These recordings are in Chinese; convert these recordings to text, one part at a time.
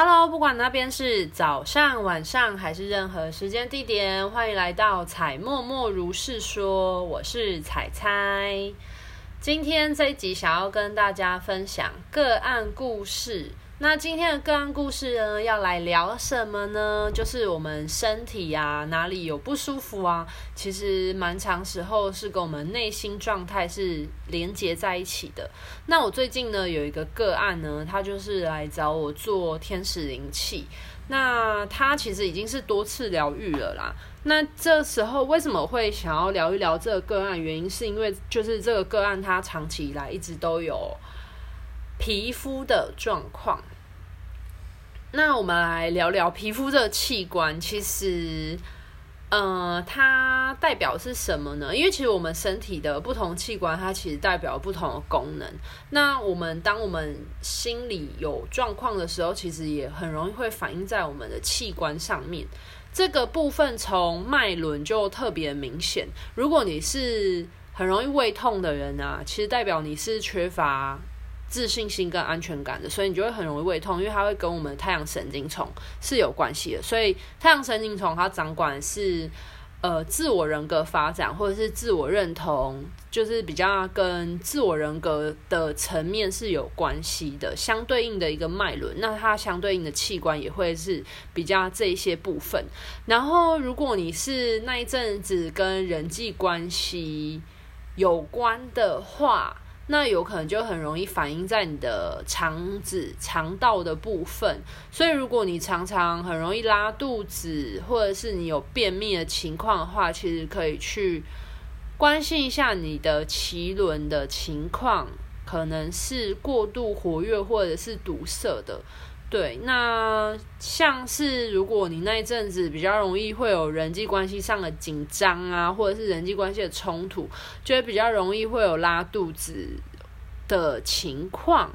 Hello，不管那边是早上、晚上还是任何时间地点，欢迎来到彩默默如是说，我是彩彩。今天这一集想要跟大家分享个案故事。那今天的个案故事呢，要来聊什么呢？就是我们身体啊，哪里有不舒服啊？其实蛮长时候是跟我们内心状态是连接在一起的。那我最近呢，有一个个案呢，他就是来找我做天使灵气。那他其实已经是多次疗愈了啦。那这时候为什么会想要聊一聊这个个案？原因是因为就是这个个案他长期以来一直都有。皮肤的状况，那我们来聊聊皮肤这个器官。其实，呃，它代表是什么呢？因为其实我们身体的不同器官，它其实代表不同的功能。那我们当我们心里有状况的时候，其实也很容易会反映在我们的器官上面。这个部分从脉轮就特别明显。如果你是很容易胃痛的人啊，其实代表你是缺乏。自信心跟安全感的，所以你就会很容易胃痛，因为它会跟我们的太阳神经丛是有关系的。所以太阳神经丛它掌管是呃自我人格发展或者是自我认同，就是比较跟自我人格的层面是有关系的。相对应的一个脉轮，那它相对应的器官也会是比较这一些部分。然后如果你是那一阵子跟人际关系有关的话，那有可能就很容易反映在你的肠子、肠道的部分，所以如果你常常很容易拉肚子，或者是你有便秘的情况的话，其实可以去关心一下你的脐轮的情况，可能是过度活跃或者是堵塞的。对，那像是如果你那一阵子比较容易会有人际关系上的紧张啊，或者是人际关系的冲突，就会比较容易会有拉肚子的情况。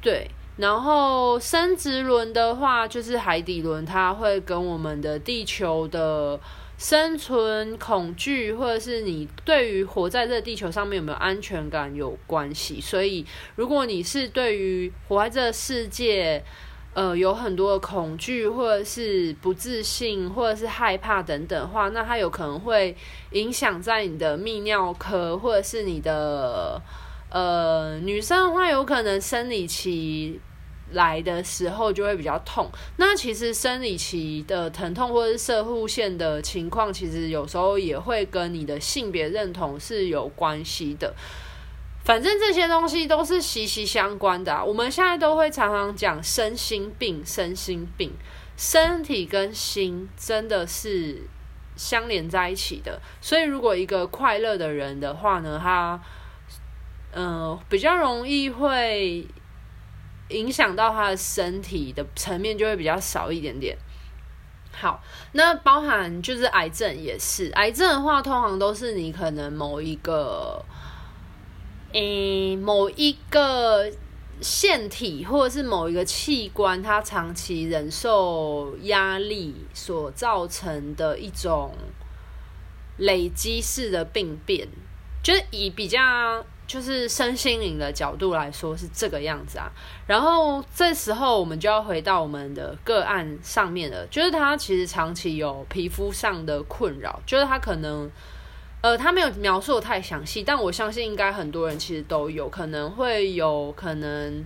对，然后生殖轮的话，就是海底轮，它会跟我们的地球的生存恐惧，或者是你对于活在这个地球上面有没有安全感有关系。所以，如果你是对于活在这个世界，呃，有很多的恐惧，或者是不自信，或者是害怕等等话，那它有可能会影响在你的泌尿科，或者是你的呃女生的话，有可能生理期来的时候就会比较痛。那其实生理期的疼痛或者是射护腺的情况，其实有时候也会跟你的性别认同是有关系的。反正这些东西都是息息相关的啊。我们现在都会常常讲身心病，身心病，身体跟心真的是相连在一起的。所以，如果一个快乐的人的话呢，他嗯、比较容易会影响到他的身体的层面，就会比较少一点点。好，那包含就是癌症也是，癌症的话，通常都是你可能某一个。诶，某一个腺体或者是某一个器官，它长期忍受压力所造成的一种累积式的病变，就是以比较就是身心灵的角度来说是这个样子啊。然后这时候我们就要回到我们的个案上面了，就是他其实长期有皮肤上的困扰，就是他可能。呃，他没有描述的太详细，但我相信应该很多人其实都有可能会有可能，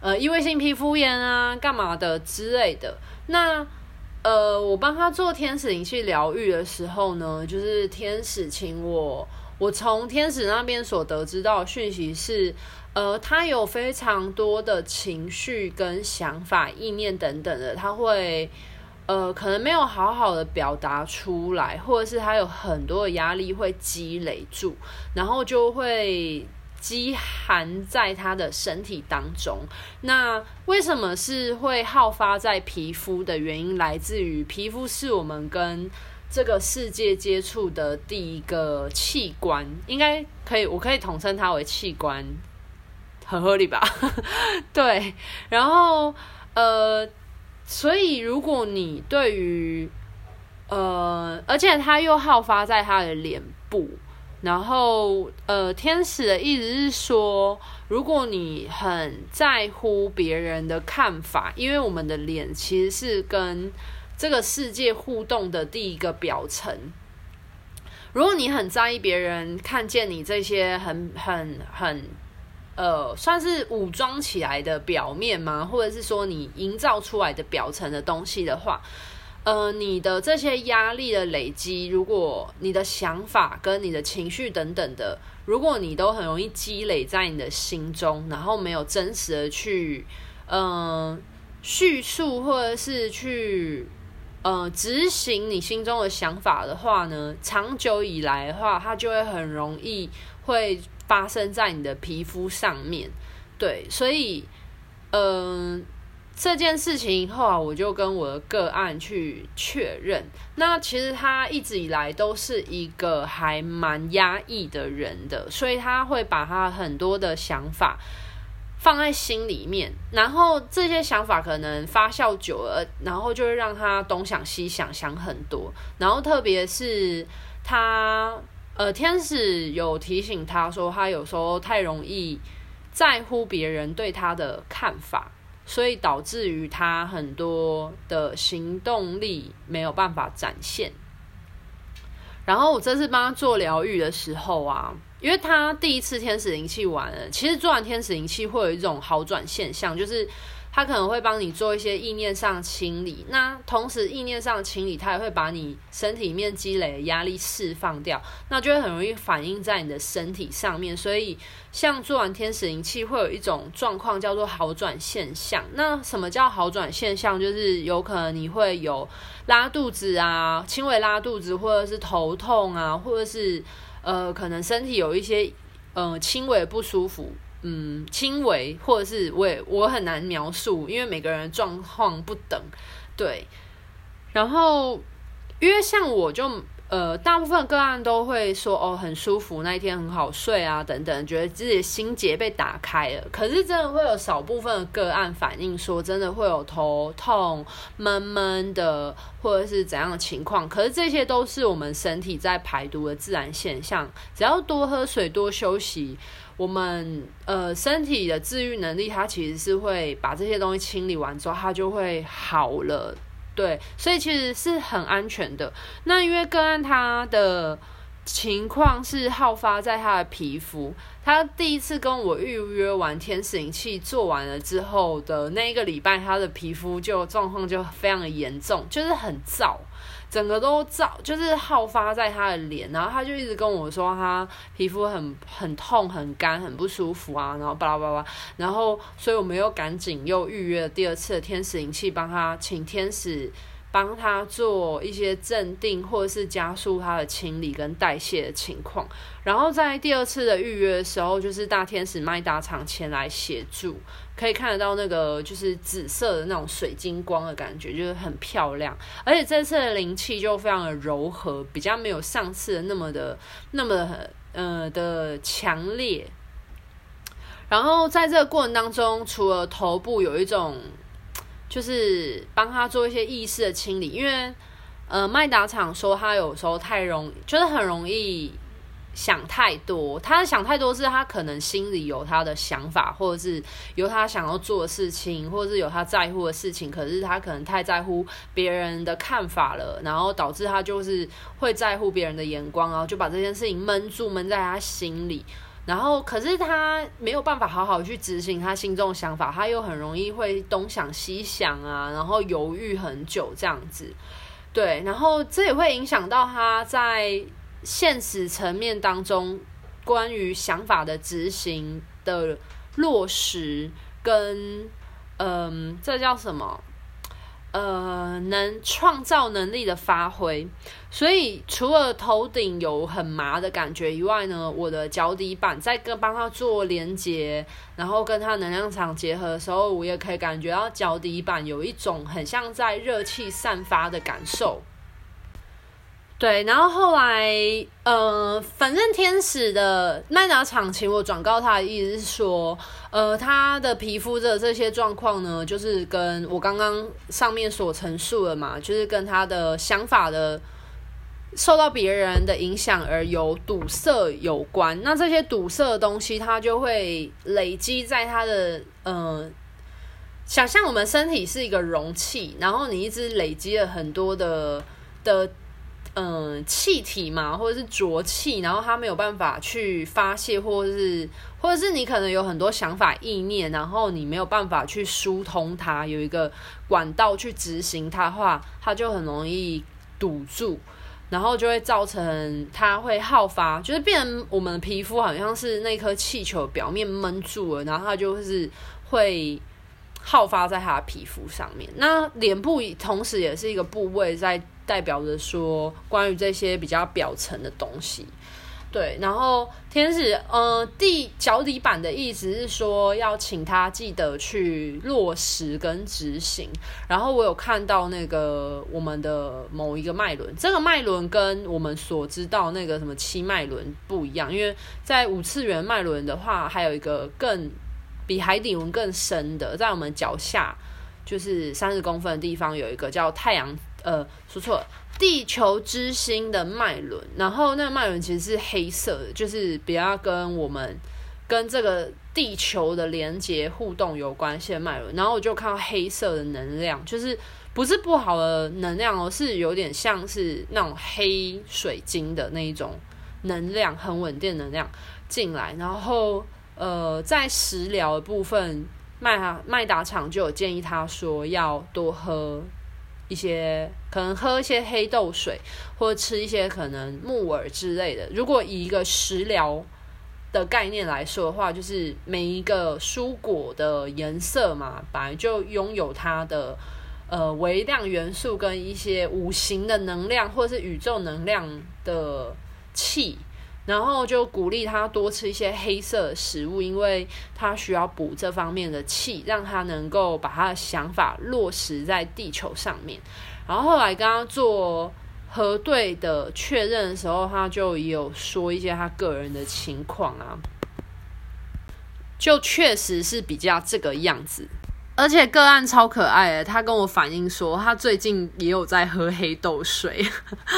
呃，异位性皮肤炎啊，干嘛的之类的。那呃，我帮他做天使灵气疗愈的时候呢，就是天使请我，我从天使那边所得知到讯息是，呃，他有非常多的情绪跟想法、意念等等的，他会。呃，可能没有好好的表达出来，或者是他有很多的压力会积累住，然后就会积含在他的身体当中。那为什么是会好发在皮肤的原因，来自于皮肤是我们跟这个世界接触的第一个器官，应该可以，我可以统称它为器官，很合理吧？对，然后呃。所以，如果你对于，呃，而且它又好发在他的脸部，然后，呃，天使的意思是说，如果你很在乎别人的看法，因为我们的脸其实是跟这个世界互动的第一个表层。如果你很在意别人看见你这些很很很，呃，算是武装起来的表面吗？或者是说你营造出来的表层的东西的话。呃，你的这些压力的累积，如果你的想法跟你的情绪等等的，如果你都很容易积累在你的心中，然后没有真实的去，嗯、叙述或者是去，呃，执行你心中的想法的话呢，长久以来的话，它就会很容易会发生在你的皮肤上面。对，所以，嗯、这件事情以后啊，我就跟我的个案去确认。那其实他一直以来都是一个还蛮压抑的人的，所以他会把他很多的想法放在心里面，然后这些想法可能发酵久了，然后就会让他东想西想，想很多。然后特别是他，呃，天使有提醒他说，他有时候太容易在乎别人对他的看法。所以导致于他很多的行动力没有办法展现。然后我这次帮他做疗愈的时候啊，因为他第一次天使灵气完了，其实做完天使灵气会有一种好转现象，就是。他可能会帮你做一些意念上清理，那同时意念上清理，他也会把你身体里面积累的压力释放掉，那就会很容易反映在你的身体上面。所以，像做完天使灵气，会有一种状况叫做好转现象。那什么叫好转现象？就是有可能你会有拉肚子啊，轻微拉肚子，或者是头痛啊，或者是呃，可能身体有一些呃轻微不舒服。嗯，轻微或者是我也我很难描述，因为每个人状况不等，对。然后，因为像我就呃，大部分个案都会说哦，很舒服，那一天很好睡啊，等等，觉得自己心结被打开了。可是真的会有少部分的个案反映说，真的会有头痛、闷闷的，或者是怎样的情况。可是这些都是我们身体在排毒的自然现象，只要多喝水、多休息。我们呃身体的治愈能力，它其实是会把这些东西清理完之后，它就会好了，对，所以其实是很安全的。那因为个案他的情况是好发在他的皮肤，他第一次跟我预约完天使仪器做完了之后的那一个礼拜，他的皮肤就状况就非常的严重，就是很燥。整个都照，就是好发在他的脸，然后他就一直跟我说他皮肤很很痛、很干、很不舒服啊，然后巴拉巴拉，然后所以我们又赶紧又预约了第二次的天使灵气，帮他请天使帮他做一些镇定或者是加速他的清理跟代谢的情况，然后在第二次的预约的时候，就是大天使麦达场前来协助。可以看得到那个就是紫色的那种水晶光的感觉，就是很漂亮。而且这次的灵气就非常的柔和，比较没有上次那么的那么的呃的强烈。然后在这个过程当中，除了头部有一种就是帮他做一些意识的清理，因为呃麦达场说他有时候太容，就是很容易。想太多，他想太多是他可能心里有他的想法，或者是有他想要做的事情，或者是有他在乎的事情，可是他可能太在乎别人的看法了，然后导致他就是会在乎别人的眼光，然后就把这件事情闷住，闷在他心里，然后可是他没有办法好好去执行他心中的想法，他又很容易会东想西想啊，然后犹豫很久这样子，对，然后这也会影响到他在。现实层面当中，关于想法的执行的落实跟，嗯、这叫什么？呃，能创造能力的发挥。所以除了头顶有很麻的感觉以外呢，我的脚底板在跟帮他做连接，然后跟他能量场结合的时候，我也可以感觉到脚底板有一种很像在热气散发的感受。对，然后后来，呃，反正天使的麦达场请我转告他的意思是说，呃，他的皮肤的这些状况呢，就是跟我刚刚上面所陈述的嘛，就是跟他的想法的受到别人的影响而有堵塞有关。那这些堵塞的东西，它就会累积在他的、呃，想象我们身体是一个容器，然后你一直累积了很多的的。嗯，气体嘛，或者是浊气，然后它没有办法去发泄，或者是，或者是你可能有很多想法意念，然后你没有办法去疏通它，有一个管道去执行它的话，它就很容易堵住，然后就会造成它会耗发，就是变我们的皮肤好像是那颗气球表面闷住了，然后它就是会耗发在它的皮肤上面。那脸部同时也是一个部位在。代表着说关于这些比较表层的东西，对。然后天使，呃，地脚底板的意思是说要请他记得去落实跟执行。然后我有看到那个我们的某一个脉轮，这个脉轮跟我们所知道那个什么七脉轮不一样，因为在五次元脉轮的话，还有一个更比海底轮更深的，在我们脚下就是三十公分的地方有一个叫太阳。呃，说错了，地球之心的脉轮，然后那个脉轮其实是黑色的，就是比较跟我们跟这个地球的连接互动有关系的脉轮。然后我就看到黑色的能量，就是不是不好的能量哦，是有点像是那种黑水晶的那一种能量，很稳定能量进来。然后呃，在食疗的部分，麦麦达厂就有建议他说要多喝。一些可能喝一些黑豆水，或者吃一些可能木耳之类的。如果以一个食疗的概念来说的话，就是每一个蔬果的颜色嘛，本来就拥有它的呃微量元素跟一些五行的能量，或者是宇宙能量的气。然后就鼓励他多吃一些黑色的食物，因为他需要补这方面的气，让他能够把他的想法落实在地球上面。然后后来跟他做核对的确认的时候，他就有说一些他个人的情况啊，就确实是比较这个样子。而且个案超可爱的，他跟我反映说，他最近也有在喝黑豆水，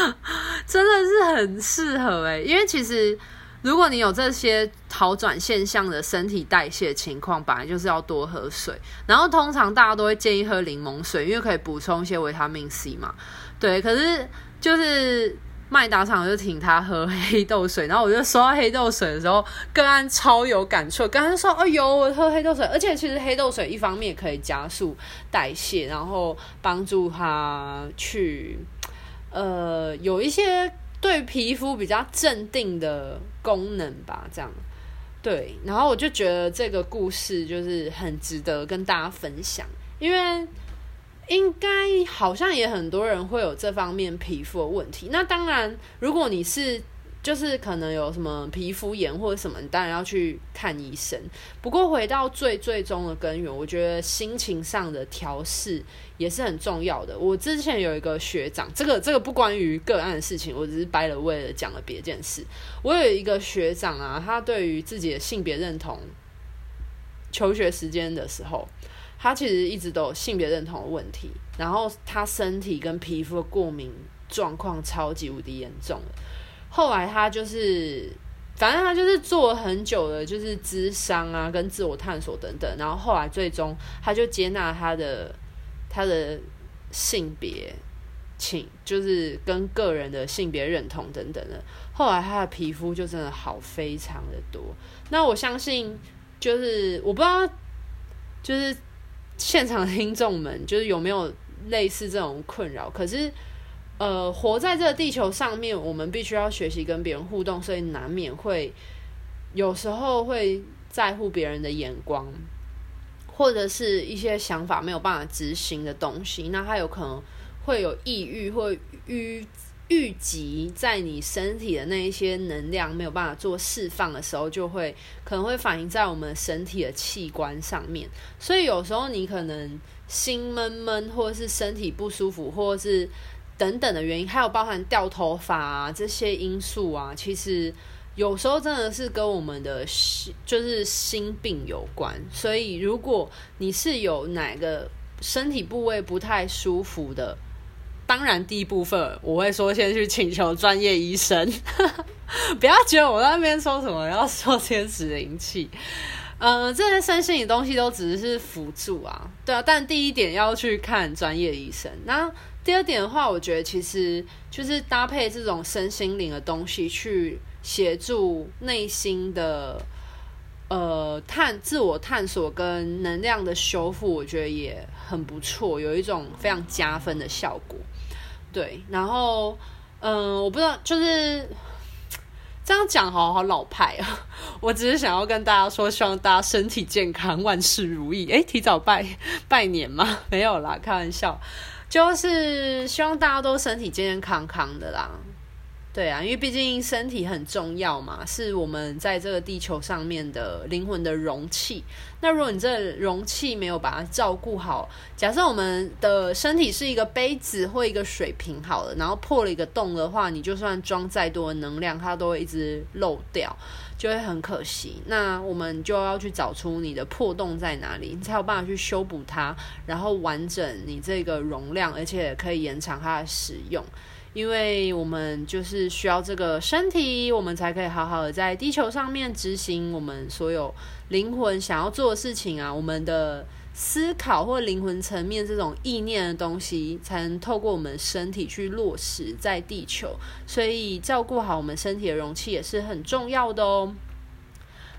真的是很适合诶，因为其实如果你有这些好转现象的身体代谢情况，本来就是要多喝水。然后通常大家都会建议喝柠檬水，因为可以补充一些维他命 C 嘛。对，可是就是。麦达厂就请他喝黑豆水，然后我就说到黑豆水的时候，个案超有感触。刚刚说，哎呦，我喝黑豆水，而且其实黑豆水一方面可以加速代谢，然后帮助他去，呃，有一些对皮肤比较镇定的功能吧，这样。对，然后我就觉得这个故事就是很值得跟大家分享，因为。应该好像也很多人会有这方面皮肤的问题。那当然，如果你是就是可能有什么皮肤炎或者什么，你当然要去看医生。不过回到最最终的根源，我觉得心情上的调试也是很重要的。我之前有一个学长，这个这个不关于个案的事情，我只是掰了为了讲了别件事。我有一个学长啊，他对于自己的性别认同，求学时间的时候。他其实一直都有性别认同的问题，然后他身体跟皮肤的过敏状况超级无敌严重的。后来他就是，反正他就是做了很久的，就是咨商啊，跟自我探索等等。然后后来最终他就接纳他的他的性别，请就是跟个人的性别认同等等的。后来他的皮肤就真的好非常的多。那我相信，就是我不知道，就是。现场听众们，就是有没有类似这种困扰？可是，呃，活在这个地球上面，我们必须要学习跟别人互动，所以难免会有时候会在乎别人的眼光，或者是一些想法没有办法执行的东西。那他有可能会有抑郁，或郁。聚集在你身体的那一些能量没有办法做释放的时候，就会可能会反映在我们身体的器官上面。所以有时候你可能心闷闷，或者是身体不舒服，或者是等等的原因，还有包含掉头发啊这些因素啊，其实有时候真的是跟我们的心就是心病有关。所以如果你是有哪个身体部位不太舒服的，当然第一部分我会说先去请求专业医生，不要觉得我在那边说什么要说天使灵气，呃，这些身心的东西都只是辅助啊，对啊，但第一点要去看专业医生。那第二点的话，我觉得其实就是搭配这种身心灵的东西去协助内心的。呃，探自我探索跟能量的修复，我觉得也很不错，有一种非常加分的效果。对，然后，嗯、我不知道，就是这样讲，好好老派啊。我只是想要跟大家说，希望大家身体健康，万事如意。诶，提早拜拜年吗？没有啦，开玩笑，就是希望大家都身体健健康康的啦。对啊，因为毕竟身体很重要嘛，是我们在这个地球上面的灵魂的容器。那如果你这容器没有把它照顾好，假设我们的身体是一个杯子或一个水瓶好了，然后破了一个洞的话，你就算装再多的能量，它都会一直漏掉，就会很可惜。那我们就要去找出你的破洞在哪里，你才有办法去修补它，然后完整你这个容量，而且可以延长它的使用。因为我们就是需要这个身体，我们才可以好好的在地球上面执行我们所有灵魂想要做的事情啊。我们的思考或灵魂层面这种意念的东西，才能透过我们身体去落实在地球。所以照顾好我们身体的容器也是很重要的哦。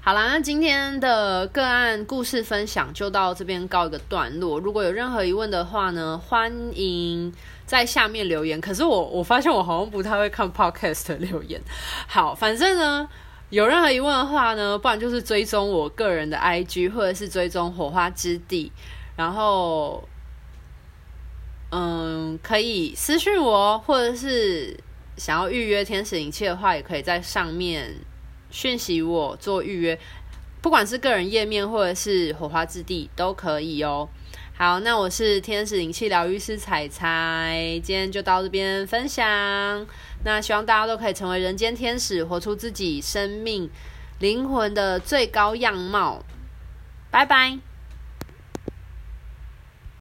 好啦，那今天的个案故事分享就到这边告一个段落。如果有任何疑问的话呢，欢迎。在下面留言，可是我我发现我好像不太会看 podcast 的留言。好，反正呢，有任何疑问的话呢，不然就是追踪我个人的 IG，或者是追踪火花之地，然后，嗯，可以私讯我，或者是想要预约天使灵气的话，也可以在上面讯息我做预约，不管是个人页面或者是火花之地都可以哦。好，那我是天使灵气疗愈师彩彩，今天就到这边分享。那希望大家都可以成为人间天使，活出自己生命灵魂的最高样貌。拜拜。